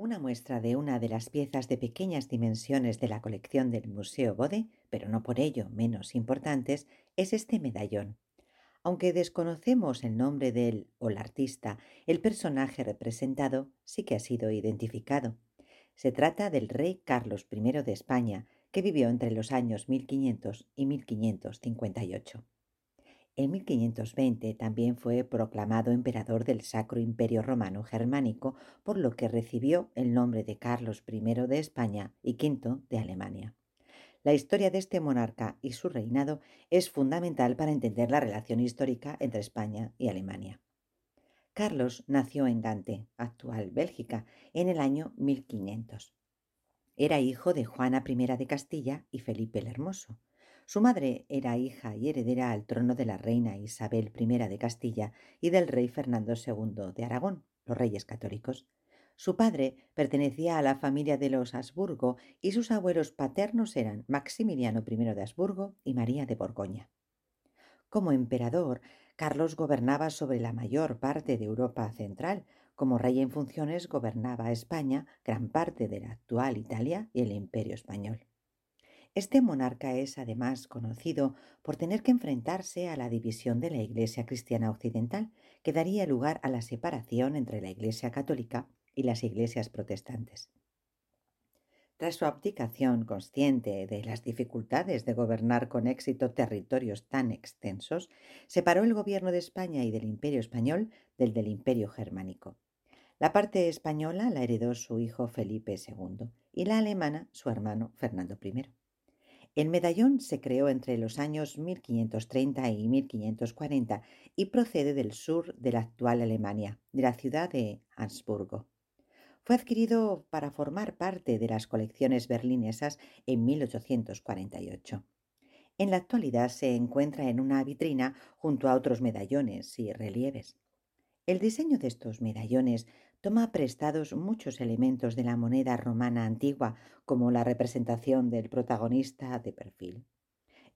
Una muestra de una de las piezas de pequeñas dimensiones de la colección del Museo Bode, pero no por ello menos importantes, es este medallón. Aunque desconocemos el nombre del o la artista, el personaje representado sí que ha sido identificado. Se trata del rey Carlos I de España, que vivió entre los años 1500 y 1558. En 1520 también fue proclamado emperador del Sacro Imperio Romano Germánico, por lo que recibió el nombre de Carlos I de España y V de Alemania. La historia de este monarca y su reinado es fundamental para entender la relación histórica entre España y Alemania. Carlos nació en Gante, actual Bélgica, en el año 1500. Era hijo de Juana I de Castilla y Felipe el Hermoso. Su madre era hija y heredera al trono de la reina Isabel I de Castilla y del rey Fernando II de Aragón, los reyes católicos. Su padre pertenecía a la familia de los Habsburgo y sus abuelos paternos eran Maximiliano I de Habsburgo y María de Borgoña. Como emperador, Carlos gobernaba sobre la mayor parte de Europa central. Como rey en funciones gobernaba España, gran parte de la actual Italia y el Imperio español. Este monarca es además conocido por tener que enfrentarse a la división de la Iglesia cristiana occidental, que daría lugar a la separación entre la Iglesia católica y las iglesias protestantes. Tras su abdicación consciente de las dificultades de gobernar con éxito territorios tan extensos, separó el gobierno de España y del Imperio español del del Imperio germánico. La parte española la heredó su hijo Felipe II y la alemana su hermano Fernando I. El medallón se creó entre los años 1530 y 1540 y procede del sur de la actual Alemania, de la ciudad de Habsburgo. Fue adquirido para formar parte de las colecciones berlinesas en 1848. En la actualidad se encuentra en una vitrina junto a otros medallones y relieves. El diseño de estos medallones toma prestados muchos elementos de la moneda romana antigua, como la representación del protagonista de perfil.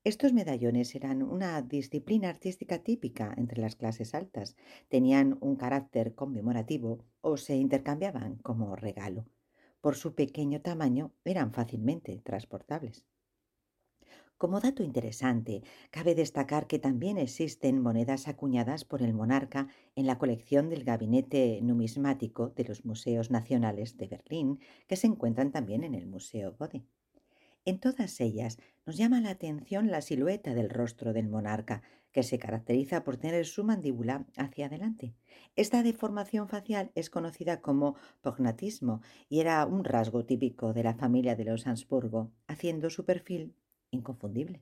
Estos medallones eran una disciplina artística típica entre las clases altas, tenían un carácter conmemorativo o se intercambiaban como regalo. Por su pequeño tamaño eran fácilmente transportables. Como dato interesante, cabe destacar que también existen monedas acuñadas por el monarca en la colección del Gabinete Numismático de los Museos Nacionales de Berlín, que se encuentran también en el Museo Bode. En todas ellas nos llama la atención la silueta del rostro del monarca, que se caracteriza por tener su mandíbula hacia adelante. Esta deformación facial es conocida como pognatismo y era un rasgo típico de la familia de los Habsburgo, haciendo su perfil inconfundible.